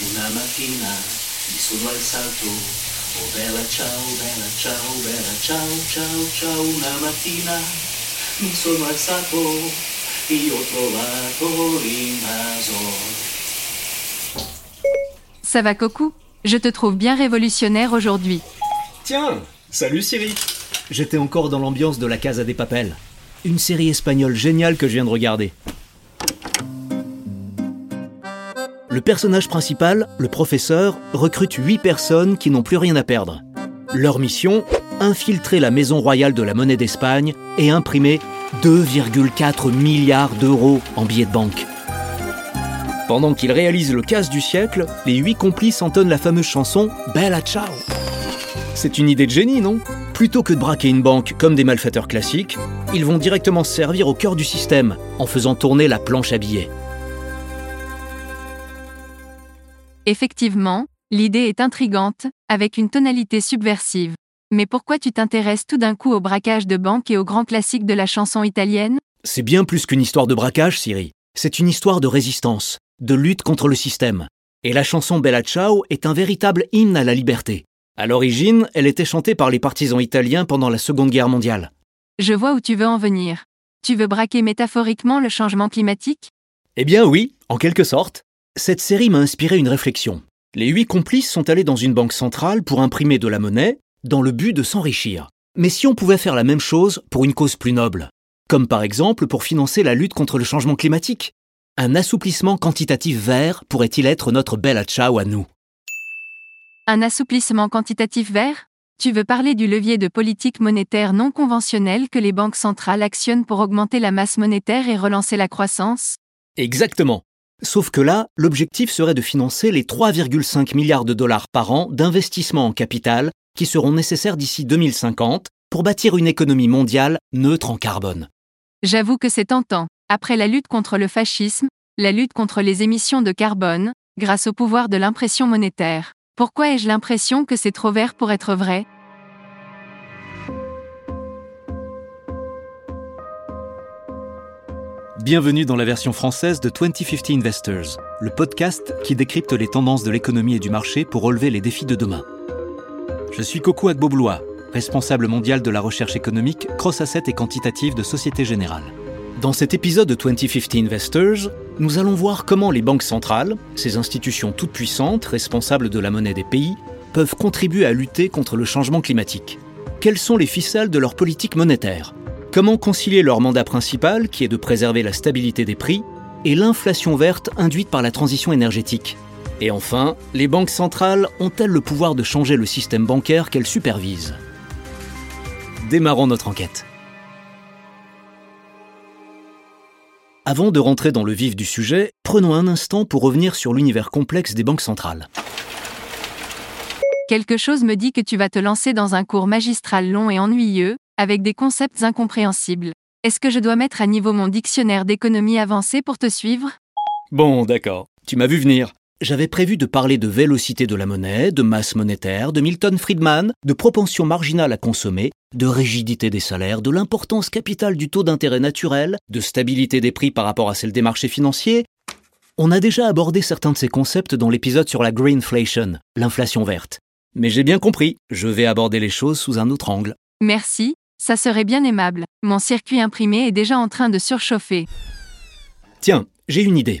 Una mattina mi sono alzato, oh bella ciao, bella ciao, bella ciao, ciao, ciao. Una mattina mi sono alzato e ho trovato l'invasor. Ça va, Coco? Je te trouve bien révolutionnaire aujourd'hui. Tiens, salut Siri. J'étais encore dans l'ambiance de la Casa des Papels. Une série espagnole géniale que je viens de regarder. Le personnage principal, le professeur, recrute 8 personnes qui n'ont plus rien à perdre. Leur mission Infiltrer la maison royale de la monnaie d'Espagne et imprimer 2,4 milliards d'euros en billets de banque. Pendant qu'ils réalisent le casse du siècle, les huit complices entonnent la fameuse chanson Bella Ciao. C'est une idée de génie, non? Plutôt que de braquer une banque comme des malfaiteurs classiques, ils vont directement se servir au cœur du système en faisant tourner la planche à billets. Effectivement, l'idée est intrigante, avec une tonalité subversive. Mais pourquoi tu t'intéresses tout d'un coup au braquage de banques et aux grands classiques de la chanson italienne? C'est bien plus qu'une histoire de braquage, Siri. C'est une histoire de résistance, de lutte contre le système. Et la chanson Bella Ciao est un véritable hymne à la liberté. À l'origine, elle était chantée par les partisans italiens pendant la Seconde Guerre mondiale. Je vois où tu veux en venir. Tu veux braquer métaphoriquement le changement climatique? Eh bien oui, en quelque sorte. Cette série m'a inspiré une réflexion. Les huit complices sont allés dans une banque centrale pour imprimer de la monnaie dans le but de s'enrichir. Mais si on pouvait faire la même chose pour une cause plus noble? Comme par exemple pour financer la lutte contre le changement climatique Un assouplissement quantitatif vert pourrait-il être notre belle ciao à nous? Un assouplissement quantitatif vert? Tu veux parler du levier de politique monétaire non conventionnelle que les banques centrales actionnent pour augmenter la masse monétaire et relancer la croissance? Exactement. Sauf que là, l'objectif serait de financer les 3,5 milliards de dollars par an d'investissement en capital qui seront nécessaires d'ici 2050 pour bâtir une économie mondiale neutre en carbone. J'avoue que c'est tentant. Après la lutte contre le fascisme, la lutte contre les émissions de carbone, grâce au pouvoir de l'impression monétaire. Pourquoi ai-je l'impression que c'est trop vert pour être vrai? Bienvenue dans la version française de 2050 Investors, le podcast qui décrypte les tendances de l'économie et du marché pour relever les défis de demain. Je suis Coco Agboblois, responsable mondial de la recherche économique, cross-asset et quantitative de Société Générale. Dans cet épisode de 2050 Investors, nous allons voir comment les banques centrales, ces institutions toutes puissantes responsables de la monnaie des pays, peuvent contribuer à lutter contre le changement climatique. Quelles sont les ficelles de leur politique monétaire? Comment concilier leur mandat principal, qui est de préserver la stabilité des prix, et l'inflation verte induite par la transition énergétique? Et enfin, les banques centrales ont-elles le pouvoir de changer le système bancaire qu'elles supervisent? Démarrons notre enquête. Avant de rentrer dans le vif du sujet, prenons un instant pour revenir sur l'univers complexe des banques centrales. Quelque chose me dit que tu vas te lancer dans un cours magistral long et ennuyeux, avec des concepts incompréhensibles. Est-ce que je dois mettre à niveau mon dictionnaire d'économie avancée pour te suivre? Bon, d'accord. Tu m'as vu venir. J'avais prévu de parler de vélocité de la monnaie, de masse monétaire, de Milton Friedman, de propension marginale à consommer, de rigidité des salaires, de l'importance capitale du taux d'intérêt naturel, de stabilité des prix par rapport à celle des marchés financiers. On a déjà abordé certains de ces concepts dans l'épisode sur la greenflation, l'inflation verte. Mais j'ai bien compris, je vais aborder les choses sous un autre angle. Merci, ça serait bien aimable. Mon circuit imprimé est déjà en train de surchauffer. Tiens, j'ai une idée.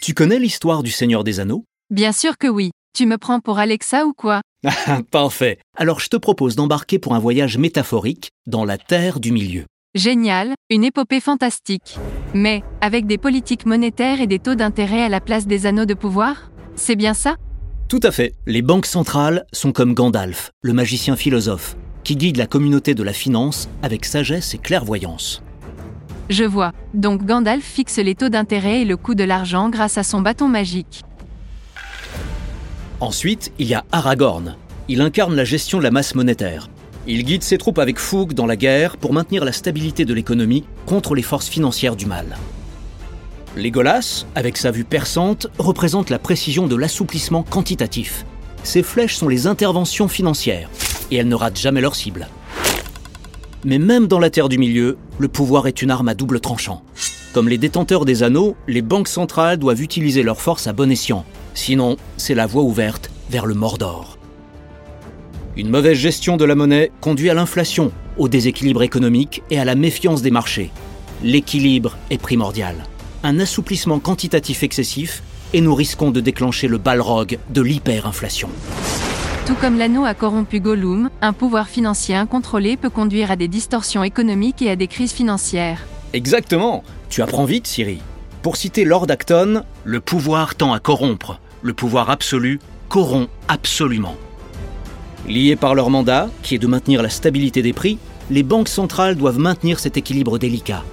Tu connais l'histoire du Seigneur des Anneaux? Bien sûr que oui. Tu me prends pour Alexa ou quoi? Parfait. Alors je te propose d'embarquer pour un voyage métaphorique dans la Terre du Milieu. Génial, une épopée fantastique. Mais, avec des politiques monétaires et des taux d'intérêt à la place des anneaux de pouvoir? C'est bien ça? Tout à fait. Les banques centrales sont comme Gandalf, le magicien philosophe, qui guide la communauté de la finance avec sagesse et clairvoyance. Je vois. Donc Gandalf fixe les taux d'intérêt et le coût de l'argent grâce à son bâton magique. Ensuite, il y a Aragorn. Il incarne la gestion de la masse monétaire. Il guide ses troupes avec fougue dans la guerre pour maintenir la stabilité de l'économie contre les forces financières du mal. Legolas, avec sa vue perçante, représente la précision de l'assouplissement quantitatif. Ses flèches sont les interventions financières, et elles ne ratent jamais leur cible. Mais même dans la Terre du Milieu, le pouvoir est une arme à double tranchant. Comme les détenteurs des anneaux, les banques centrales doivent utiliser leur force à bon escient. Sinon, c'est la voie ouverte vers le Mordor. Une mauvaise gestion de la monnaie conduit à l'inflation, au déséquilibre économique et à la méfiance des marchés. L'équilibre est primordial. Un assouplissement quantitatif excessif et nous risquons de déclencher le balrog de l'hyperinflation. Tout comme l'anneau a corrompu Gollum, un pouvoir financier incontrôlé peut conduire à des distorsions économiques et à des crises financières. Exactement Tu apprends vite, Siri. Pour citer Lord Acton, le pouvoir tend à corrompre. Le pouvoir absolu corrompt absolument. Liés par leur mandat, qui est de maintenir la stabilité des prix, les banques centrales doivent maintenir cet équilibre délicat.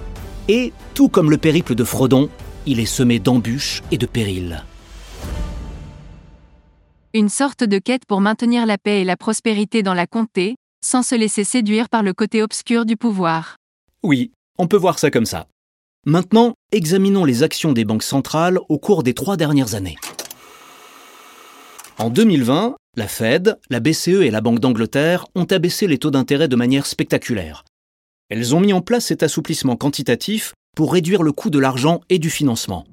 Et, tout comme le périple de Frodon, il est semé d'embûches et de périls. Une sorte de quête pour maintenir la paix et la prospérité dans la comté, sans se laisser séduire par le côté obscur du pouvoir. Oui, on peut voir ça comme ça. Maintenant, examinons les actions des banques centrales au cours des trois dernières années. En 2020, la Fed, la BCE et la Banque d'Angleterre ont abaissé les taux d'intérêt de manière spectaculaire. Elles ont mis en place cet assouplissement quantitatif pour réduire le coût de l'argent et du financement.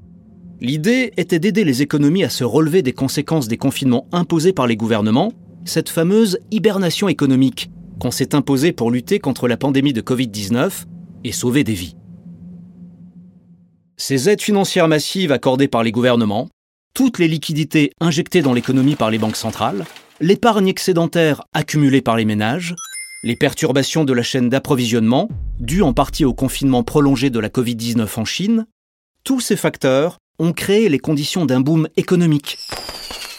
L'idée était d'aider les économies à se relever des conséquences des confinements imposés par les gouvernements, cette fameuse hibernation économique qu'on s'est imposée pour lutter contre la pandémie de Covid-19 et sauver des vies. Ces aides financières massives accordées par les gouvernements toutes les liquidités injectées dans l'économie par les banques centrales, l'épargne excédentaire accumulée par les ménages, les perturbations de la chaîne d'approvisionnement, dues en partie au confinement prolongé de la Covid-19 en Chine, tous ces facteurs ont créé les conditions d'un boom économique,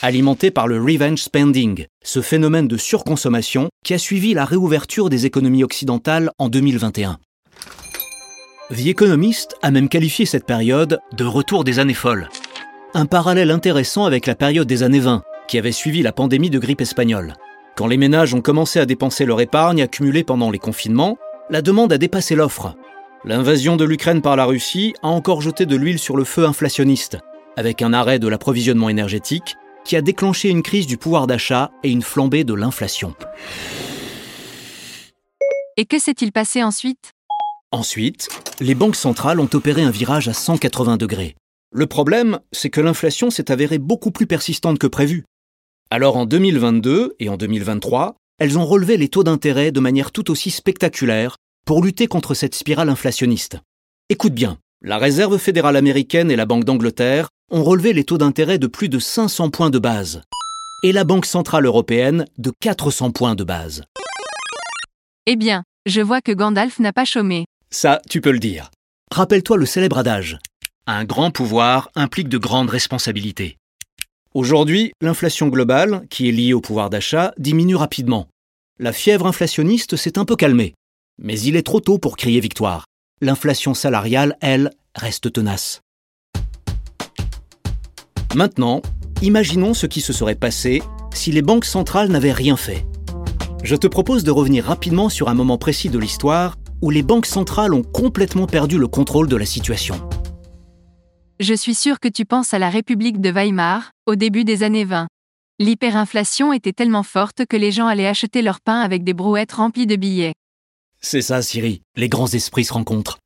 alimenté par le revenge spending, ce phénomène de surconsommation qui a suivi la réouverture des économies occidentales en 2021. The Economist a même qualifié cette période de retour des années folles un parallèle intéressant avec la période des années 20, qui avait suivi la pandémie de grippe espagnole. Quand les ménages ont commencé à dépenser leur épargne accumulée pendant les confinements, la demande a dépassé l'offre. L'invasion de l'Ukraine par la Russie a encore jeté de l'huile sur le feu inflationniste, avec un arrêt de l'approvisionnement énergétique qui a déclenché une crise du pouvoir d'achat et une flambée de l'inflation. Et que s'est-il passé ensuite? Ensuite, les banques centrales ont opéré un virage à 180 degrés. Le problème, c'est que l'inflation s'est avérée beaucoup plus persistante que prévu. Alors en 2022 et en 2023, elles ont relevé les taux d'intérêt de manière tout aussi spectaculaire pour lutter contre cette spirale inflationniste. Écoute bien, la Réserve fédérale américaine et la Banque d'Angleterre ont relevé les taux d'intérêt de plus de 500 points de base, et la Banque centrale européenne de 400 points de base. Eh bien, je vois que Gandalf n'a pas chômé. Ça, tu peux le dire. Rappelle-toi le célèbre adage un grand pouvoir implique de grandes responsabilités. Aujourd'hui, l'inflation globale, qui est liée au pouvoir d'achat, diminue rapidement. La fièvre inflationniste s'est un peu calmée. Mais il est trop tôt pour crier victoire. L'inflation salariale, elle, reste tenace. Maintenant, imaginons ce qui se serait passé si les banques centrales n'avaient rien fait. Je te propose de revenir rapidement sur un moment précis de l'histoire où les banques centrales ont complètement perdu le contrôle de la situation. Je suis sûr que tu penses à la République de Weimar, au début des années 20. L'hyperinflation était tellement forte que les gens allaient acheter leur pain avec des brouettes remplies de billets. C'est ça, Siri, les grands esprits se rencontrent.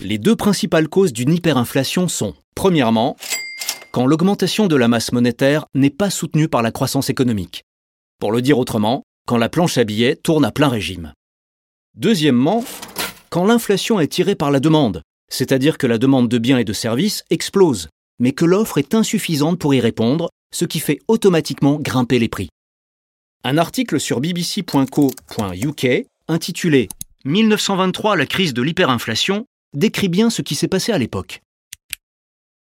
Les deux principales causes d'une hyperinflation sont, premièrement, quand l'augmentation de la masse monétaire n'est pas soutenue par la croissance économique. Pour le dire autrement, quand la planche à billets tourne à plein régime. Deuxièmement, quand l'inflation est tirée par la demande, c'est-à-dire que la demande de biens et de services explose, mais que l'offre est insuffisante pour y répondre, ce qui fait automatiquement grimper les prix. Un article sur bbc.co.uk intitulé 1923 la crise de l'hyperinflation décrit bien ce qui s'est passé à l'époque.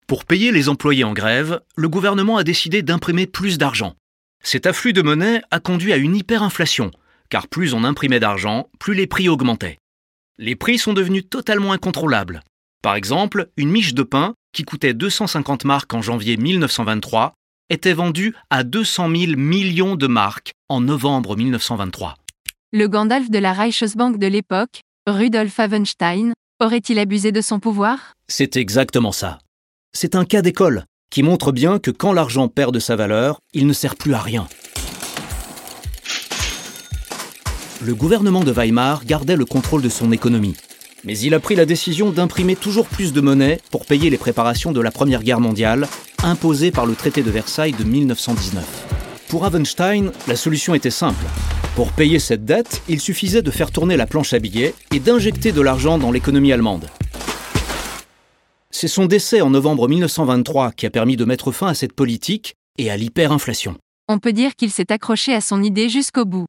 Pour payer les employés en grève, le gouvernement a décidé d'imprimer plus d'argent. Cet afflux de monnaie a conduit à une hyperinflation, car plus on imprimait d'argent, plus les prix augmentaient les prix sont devenus totalement incontrôlables. Par exemple, une miche de pain, qui coûtait 250 marques en janvier 1923, était vendue à 200 000 millions de marques en novembre 1923. Le Gandalf de la Reichsbank de l'époque, Rudolf Havenstein, aurait-il abusé de son pouvoir? C'est exactement ça. C'est un cas d'école qui montre bien que quand l'argent perd de sa valeur, il ne sert plus à rien. le gouvernement de Weimar gardait le contrôle de son économie. Mais il a pris la décision d'imprimer toujours plus de monnaie pour payer les préparations de la Première Guerre mondiale, imposées par le traité de Versailles de 1919. Pour Avenstein, la solution était simple. Pour payer cette dette, il suffisait de faire tourner la planche à billets et d'injecter de l'argent dans l'économie allemande. C'est son décès en novembre 1923 qui a permis de mettre fin à cette politique et à l'hyperinflation. On peut dire qu'il s'est accroché à son idée jusqu'au bout.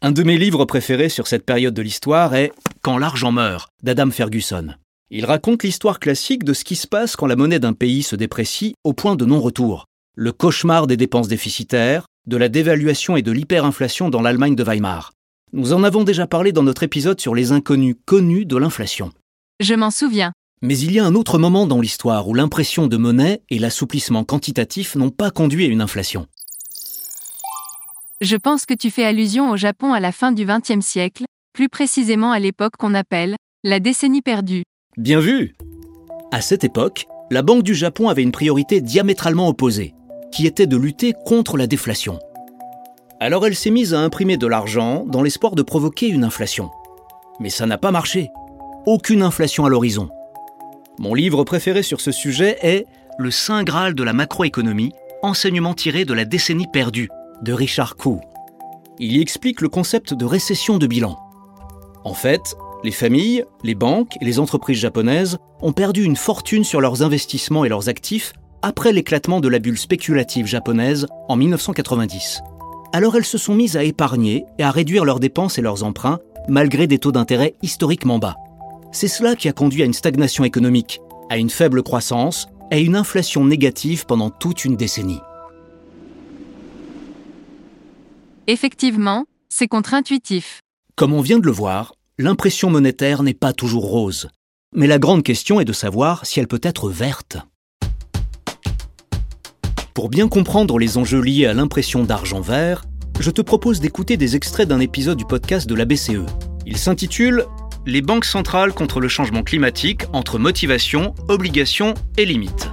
Un de mes livres préférés sur cette période de l'histoire est Quand l'argent meurt d'Adam Ferguson. Il raconte l'histoire classique de ce qui se passe quand la monnaie d'un pays se déprécie au point de non-retour. Le cauchemar des dépenses déficitaires, de la dévaluation et de l'hyperinflation dans l'Allemagne de Weimar. Nous en avons déjà parlé dans notre épisode sur les inconnus connus de l'inflation. Je m'en souviens. Mais il y a un autre moment dans l'histoire où l'impression de monnaie et l'assouplissement quantitatif n'ont pas conduit à une inflation. Je pense que tu fais allusion au Japon à la fin du XXe siècle, plus précisément à l'époque qu'on appelle la décennie perdue. Bien vu À cette époque, la Banque du Japon avait une priorité diamétralement opposée, qui était de lutter contre la déflation. Alors elle s'est mise à imprimer de l'argent dans l'espoir de provoquer une inflation. Mais ça n'a pas marché. Aucune inflation à l'horizon. Mon livre préféré sur ce sujet est Le Saint Graal de la macroéconomie, enseignement tiré de la décennie perdue de Richard Koo. Il y explique le concept de récession de bilan. En fait, les familles, les banques et les entreprises japonaises ont perdu une fortune sur leurs investissements et leurs actifs après l'éclatement de la bulle spéculative japonaise en 1990. Alors elles se sont mises à épargner et à réduire leurs dépenses et leurs emprunts malgré des taux d'intérêt historiquement bas. C'est cela qui a conduit à une stagnation économique, à une faible croissance et à une inflation négative pendant toute une décennie. Effectivement, c'est contre-intuitif. Comme on vient de le voir, l'impression monétaire n'est pas toujours rose. Mais la grande question est de savoir si elle peut être verte. Pour bien comprendre les enjeux liés à l'impression d'argent vert, je te propose d'écouter des extraits d'un épisode du podcast de la BCE. Il s'intitule Les banques centrales contre le changement climatique entre motivation, obligation et limites.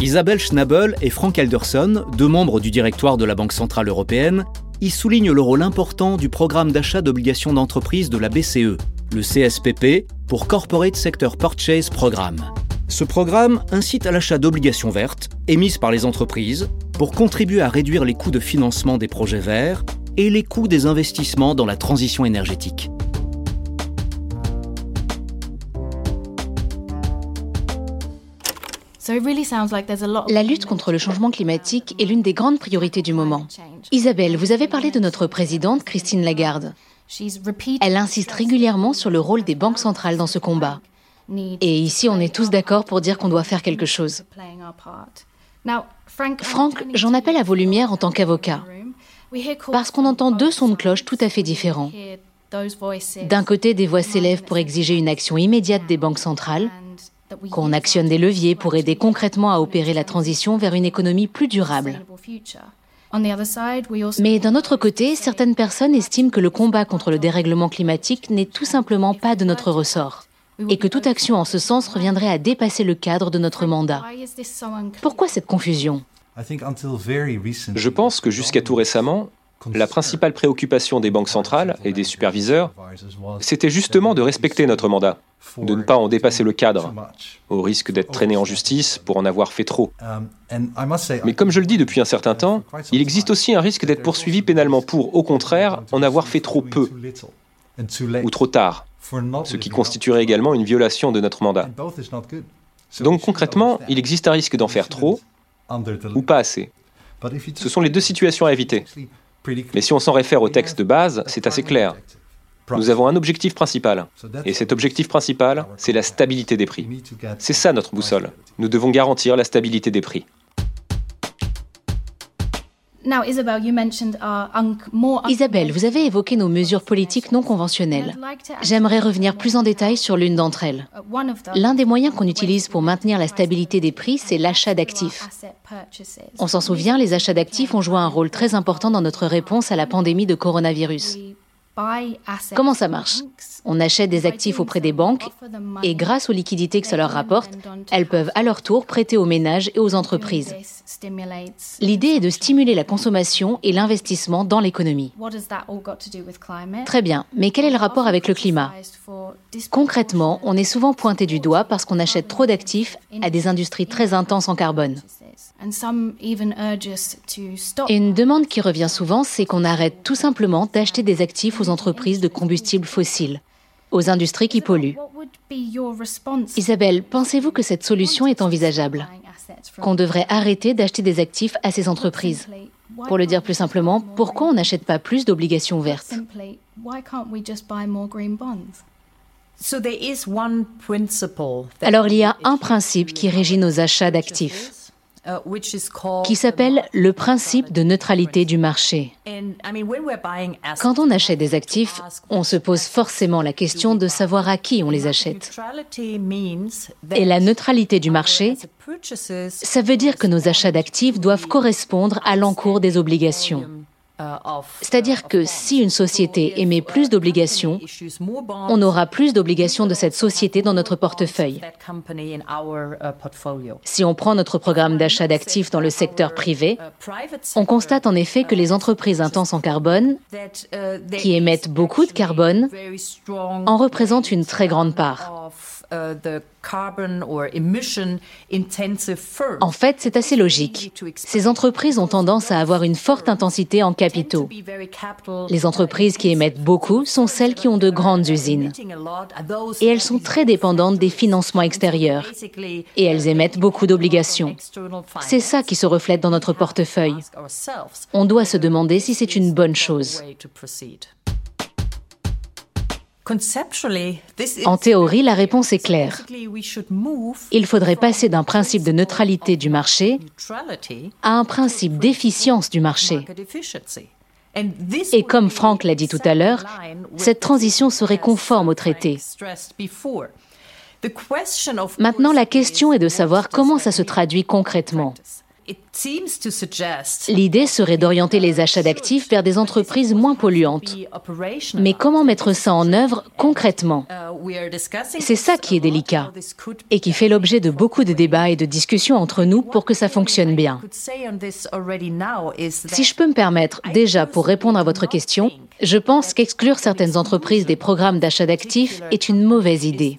Isabelle Schnabel et Frank Elderson, deux membres du directoire de la Banque Centrale Européenne, y soulignent le rôle important du programme d'achat d'obligations d'entreprise de la BCE, le CSPP, pour Corporate Sector Purchase Programme. Ce programme incite à l'achat d'obligations vertes, émises par les entreprises, pour contribuer à réduire les coûts de financement des projets verts et les coûts des investissements dans la transition énergétique. La lutte contre le changement climatique est l'une des grandes priorités du moment. Isabelle, vous avez parlé de notre présidente, Christine Lagarde. Elle insiste régulièrement sur le rôle des banques centrales dans ce combat. Et ici, on est tous d'accord pour dire qu'on doit faire quelque chose. Franck, j'en appelle à vos lumières en tant qu'avocat. Parce qu'on entend deux sons de cloche tout à fait différents. D'un côté, des voix s'élèvent pour exiger une action immédiate des banques centrales, qu'on actionne des leviers pour aider concrètement à opérer la transition vers une économie plus durable. Mais d'un autre côté, certaines personnes estiment que le combat contre le dérèglement climatique n'est tout simplement pas de notre ressort et que toute action en ce sens reviendrait à dépasser le cadre de notre mandat. Pourquoi cette confusion? Je pense que jusqu'à tout récemment, la principale préoccupation des banques centrales et des superviseurs, c'était justement de respecter notre mandat, de ne pas en dépasser le cadre, au risque d'être traîné en justice pour en avoir fait trop. Mais comme je le dis depuis un certain temps, il existe aussi un risque d'être poursuivi pénalement pour, au contraire, en avoir fait trop peu ou trop tard, ce qui constituerait également une violation de notre mandat. Donc concrètement, il existe un risque d'en faire trop ou pas assez. Ce sont les deux situations à éviter. Mais si on s'en réfère au texte de base, c'est assez clair. Nous avons un objectif principal. Et cet objectif principal, c'est la stabilité des prix. C'est ça notre boussole. Nous devons garantir la stabilité des prix. Isabelle, vous avez évoqué nos mesures politiques non conventionnelles. J'aimerais revenir plus en détail sur l'une d'entre elles. L'un des moyens qu'on utilise pour maintenir la stabilité des prix, c'est l'achat d'actifs. On s'en souvient, les achats d'actifs ont joué un rôle très important dans notre réponse à la pandémie de coronavirus. Comment ça marche? On achète des actifs auprès des banques et grâce aux liquidités que ça leur rapporte, elles peuvent à leur tour prêter aux ménages et aux entreprises. L'idée est de stimuler la consommation et l'investissement dans l'économie. Très bien, mais quel est le rapport avec le climat? Concrètement, on est souvent pointé du doigt parce qu'on achète trop d'actifs à des industries très intenses en carbone. Et une demande qui revient souvent, c'est qu'on arrête tout simplement d'acheter des actifs aux entreprises de combustibles fossiles, aux industries qui polluent. Isabelle, pensez-vous que cette solution est envisageable? Qu'on devrait arrêter d'acheter des actifs à ces entreprises? Pour le dire plus simplement, pourquoi on n'achète pas plus d'obligations vertes? Alors il y a un principe qui régit nos achats d'actifs. Uh, qui s'appelle le principe de neutralité du marché. Quand on achète des actifs, on se pose forcément la question de savoir à qui on les achète. Et la neutralité du marché, ça veut dire que nos achats d'actifs doivent correspondre à l'encours des obligations. C'est-à-dire que si une société émet plus d'obligations, on aura plus d'obligations de cette société dans notre portefeuille. Si on prend notre programme d'achat d'actifs dans le secteur privé, on constate en effet que les entreprises intenses en carbone, qui émettent beaucoup de carbone, en représentent une très grande part. En fait, c'est assez logique. Ces entreprises ont tendance à avoir une forte intensité en capitaux. Les entreprises qui émettent beaucoup sont celles qui ont de grandes usines. Et elles sont très dépendantes des financements extérieurs. Et elles émettent beaucoup d'obligations. C'est ça qui se reflète dans notre portefeuille. On doit se demander si c'est une bonne chose. En théorie, la réponse est claire. Il faudrait passer d'un principe de neutralité du marché à un principe d'efficience du marché. Et comme Franck l'a dit tout à l'heure, cette transition serait conforme au traité. Maintenant, la question est de savoir comment ça se traduit concrètement. L'idée serait d'orienter les achats d'actifs vers des entreprises moins polluantes. Mais comment mettre ça en œuvre concrètement? Uh, C'est ça qui est délicat et qui fait l'objet de beaucoup de débats et de discussions entre nous pour que ça fonctionne bien. Si je peux me permettre, déjà pour répondre à votre question, je pense qu'exclure certaines entreprises des programmes d'achat d'actifs est une mauvaise idée.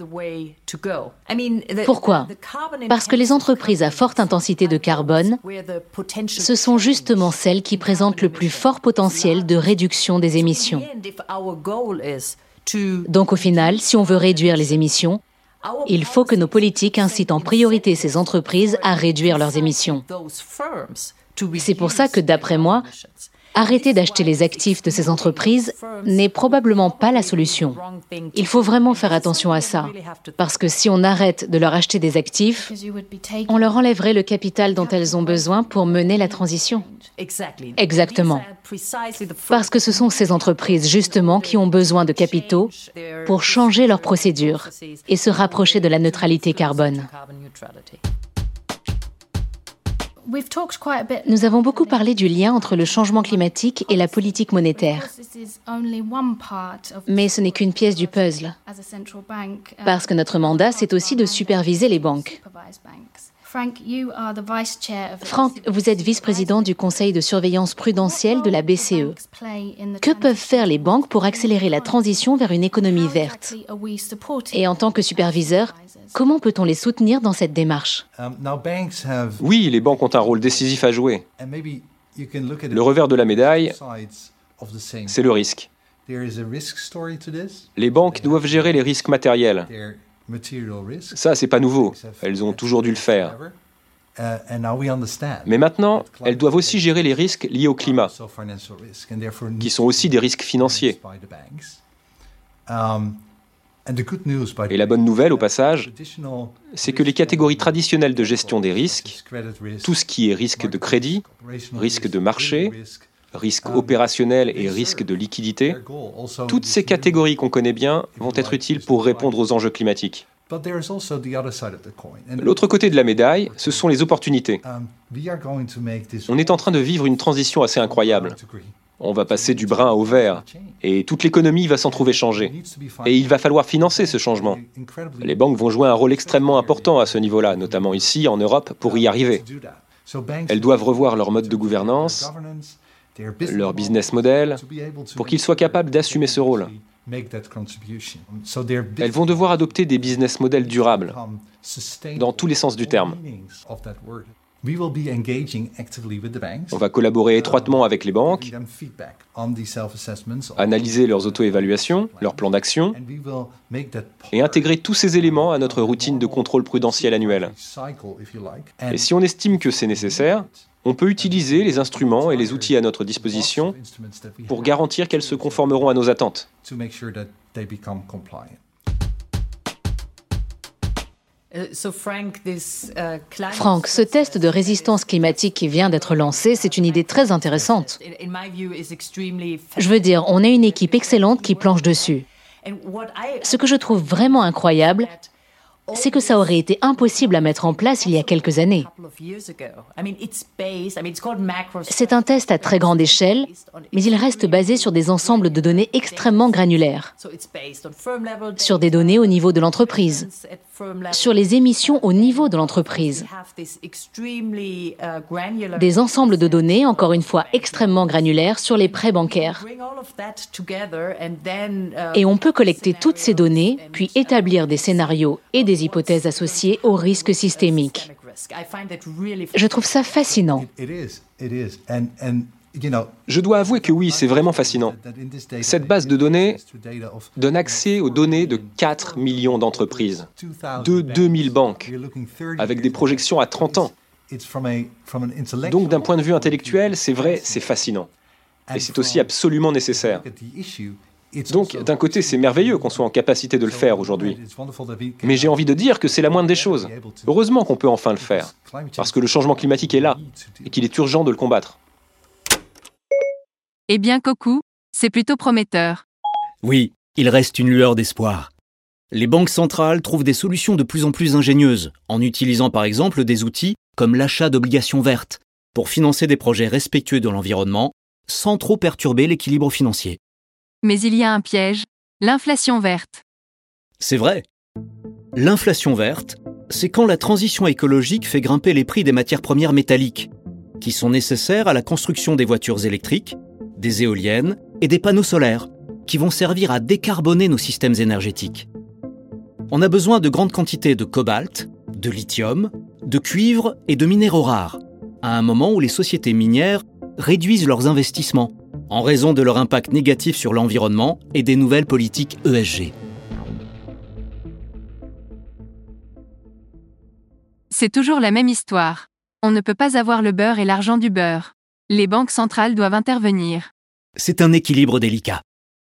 Pourquoi? Parce que les entreprises à forte intensité de carbone, ce sont justement celles qui présentent le plus fort potentiel de réduction des émissions. Donc au final, si on veut réduire les émissions, il faut que nos politiques incitent en priorité ces entreprises à réduire leurs émissions. C'est pour ça que, d'après moi, Arrêter d'acheter les actifs de ces entreprises n'est probablement pas la solution. Il faut vraiment faire attention à ça, parce que si on arrête de leur acheter des actifs, on leur enlèverait le capital dont elles ont besoin pour mener la transition. Exactement. Parce que ce sont ces entreprises justement qui ont besoin de capitaux pour changer leurs procédures et se rapprocher de la neutralité carbone. Nous avons beaucoup parlé du lien entre le changement climatique et la politique monétaire. Mais ce n'est qu'une pièce du puzzle. Parce que notre mandat, c'est aussi de superviser les banques. Frank, vous êtes vice-président du Conseil de surveillance prudentielle de la BCE. Que peuvent faire les banques pour accélérer la transition vers une économie verte? Et en tant que superviseur, comment peut-on les soutenir dans cette démarche? Um, Oui, les banques ont un rôle décisif à jouer. Le revers de la médaille, c'est le risque. Les banques doivent gérer les risques matériels. Ça, c'est pas nouveau. Elles ont toujours dû le faire. Uh, Mais maintenant, elles doivent aussi gérer les risques liés au climat, qui sont aussi des risques financiers. Um, Et la bonne nouvelle, au passage, c'est que les catégories traditionnelles de gestion des risques, tout ce qui est risque de crédit, risque de marché, risque um, opérationnel et risque de liquidité, toutes ces catégories qu'on connaît bien vont être utiles pour répondre aux enjeux climatiques. L'autre côté de la médaille, ce sont les opportunités. Um, On est en train de vivre une transition assez incroyable. On va passer du brun au vert et toute l'économie va s'en trouver changée. Et il va falloir financer ce changement. Les banques vont jouer un rôle extrêmement important à ce niveau-là, notamment ici en Europe, pour y arriver. Elles doivent revoir leur mode de gouvernance, leur business model, pour qu'ils soient capables d'assumer ce rôle. Elles vont devoir adopter des business models durables, dans tous les sens du terme. On va collaborer étroitement avec les banques, analyser leurs auto-évaluations, leurs plans d'action, et intégrer tous ces éléments à notre routine de contrôle prudentiel annuel. Et si on estime que c'est nécessaire, on peut utiliser les instruments et les outils à notre disposition pour garantir qu'elles se conformeront à nos attentes. Euh, uh, Frank, ce test de résistance climatique qui vient d'être lancé, c'est une idée très intéressante. Je veux dire, on a une équipe excellente qui planche dessus. Ce que je trouve vraiment incroyable, c'est que ça aurait été impossible à mettre en place il y a quelques années. C'est un test à très grande échelle, mais il reste basé sur des ensembles de données extrêmement granulaires, sur des données au niveau de l'entreprise, sur les émissions au niveau de l'entreprise, des ensembles de données, encore une fois, extrêmement granulaires sur les prêts bancaires. Et on peut collecter toutes ces données, puis établir des scénarios et des hypothèses associées aux risques systémiques. Je trouve ça fascinant. Je dois avouer que oui, c'est vraiment fascinant. Cette base de données donne accès aux données de 4 millions d'entreprises, de 2000 banques, avec des projections à 30 ans. Donc d'un point de vue intellectuel, c'est vrai, c'est fascinant. Et c'est aussi absolument nécessaire. Donc, d'un côté, c'est merveilleux qu'on soit en capacité de le faire aujourd'hui. Mais j'ai envie de dire que c'est la moindre des choses. Heureusement qu'on peut enfin le faire, parce que le changement climatique est là, et qu'il est urgent de le combattre. Eh bien, Coco, c'est plutôt prometteur. Oui, il reste une lueur d'espoir. Les banques centrales trouvent des solutions de plus en plus ingénieuses, en utilisant par exemple des outils comme l'achat d'obligations vertes, pour financer des projets respectueux de l'environnement, sans trop perturber l'équilibre financier. Mais il y a un piège, l'inflation verte. C'est vrai. L'inflation verte, c'est quand la transition écologique fait grimper les prix des matières premières métalliques, qui sont nécessaires à la construction des voitures électriques, des éoliennes et des panneaux solaires, qui vont servir à décarboner nos systèmes énergétiques. On a besoin de grandes quantités de cobalt, de lithium, de cuivre et de minéraux rares, à un moment où les sociétés minières réduisent leurs investissements en raison de leur impact négatif sur l'environnement et des nouvelles politiques ESG. C'est toujours la même histoire. On ne peut pas avoir le beurre et l'argent du beurre. Les banques centrales doivent intervenir. C'est un équilibre délicat.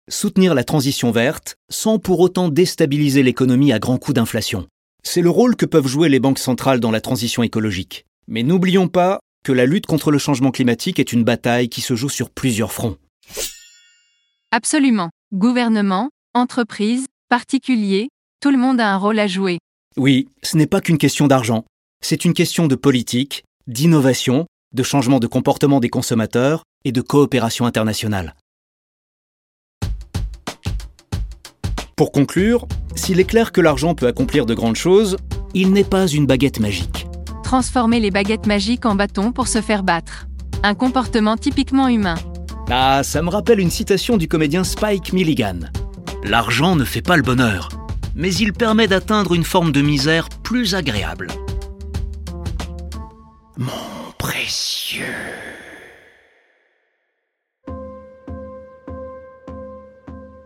Soutenir la transition verte sans pour autant déstabiliser l'économie à grands coups d'inflation. C'est le rôle que peuvent jouer les banques centrales dans la transition écologique. Mais n'oublions pas que la lutte contre le changement climatique est une bataille qui se joue sur plusieurs fronts. Absolument. Gouvernement, entreprises, particuliers, tout le monde a un rôle à jouer. Oui, ce n'est pas qu'une question d'argent. C'est une question de politique, d'innovation, de changement de comportement des consommateurs et de coopération internationale. Pour conclure, s'il est clair que l'argent peut accomplir de grandes choses, il n'est pas une baguette magique transformer les baguettes magiques en bâtons pour se faire battre. Un comportement typiquement humain. Ah, ça me rappelle une citation du comédien Spike Milligan. L'argent ne fait pas le bonheur, mais il permet d'atteindre une forme de misère plus agréable. Mon précieux.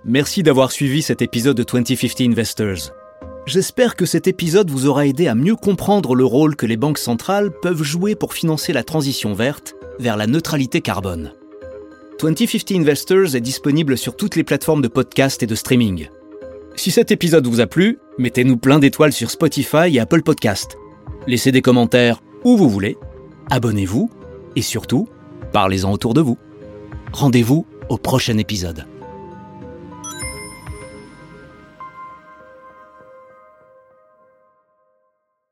Merci d'avoir suivi cet épisode de 2050 Investors. J'espère que cet épisode vous aura aidé à mieux comprendre le rôle que les banques centrales peuvent jouer pour financer la transition verte vers la neutralité carbone. 2050 Investors est disponible sur toutes les plateformes de podcast et de streaming. Si cet épisode vous a plu, mettez-nous plein d'étoiles sur Spotify et Apple Podcast. Laissez des commentaires où vous voulez, abonnez-vous et surtout, parlez-en autour de vous. Rendez-vous au prochain épisode.